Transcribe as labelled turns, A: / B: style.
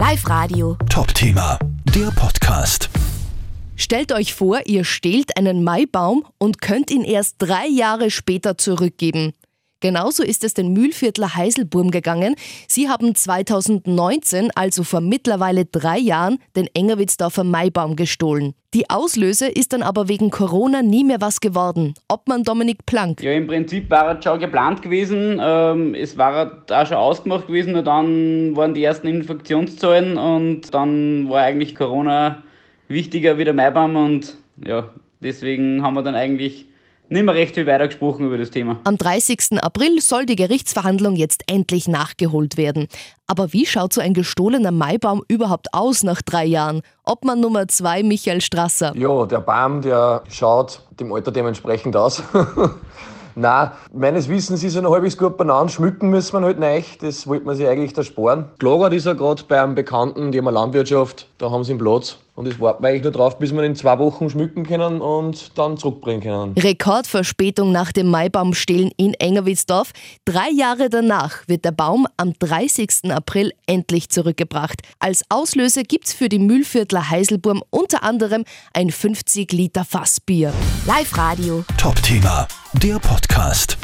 A: Live Radio.
B: Top-Thema, der Podcast.
C: Stellt euch vor, ihr stehlt einen Maibaum und könnt ihn erst drei Jahre später zurückgeben. Genauso ist es den Mühlviertler Heiselburm gegangen. Sie haben 2019, also vor mittlerweile drei Jahren, den Engerwitzdorfer Maibaum gestohlen. Die Auslöse ist dann aber wegen Corona nie mehr was geworden. Obmann Dominik Plank.
D: Ja, im Prinzip war es schon geplant gewesen. Ähm, es war auch schon ausgemacht gewesen. Und dann waren die ersten Infektionszahlen und dann war eigentlich Corona wichtiger wie der Maibaum. Und ja, deswegen haben wir dann eigentlich nicht mehr recht viel weiter gesprochen über das Thema.
C: Am 30. April soll die Gerichtsverhandlung jetzt endlich nachgeholt werden. Aber wie schaut so ein gestohlener Maibaum überhaupt aus nach drei Jahren? Obmann Nummer zwei, Michael Strasser.
E: Ja, der Baum, der schaut dem Alter dementsprechend aus. Nein, meines Wissens ist er noch halbwegs gut beieinander. Schmücken müssen wir halt nicht. Das wollte man sich eigentlich da sparen. Gelagert ist er gerade bei einem Bekannten, die haben eine Landwirtschaft. Da haben sie einen Platz. Und jetzt warten wir eigentlich nur drauf, bis wir ihn in zwei Wochen schmücken können und dann zurückbringen können.
C: Rekordverspätung nach dem Maibaumstehlen in Engerwitzdorf. Drei Jahre danach wird der Baum am 30. April endlich zurückgebracht. Als Auslöser gibt's für die Mühlviertler Heiselburm unter anderem ein 50 Liter Fassbier.
A: Live Radio.
B: Top-Thema, der Podcast.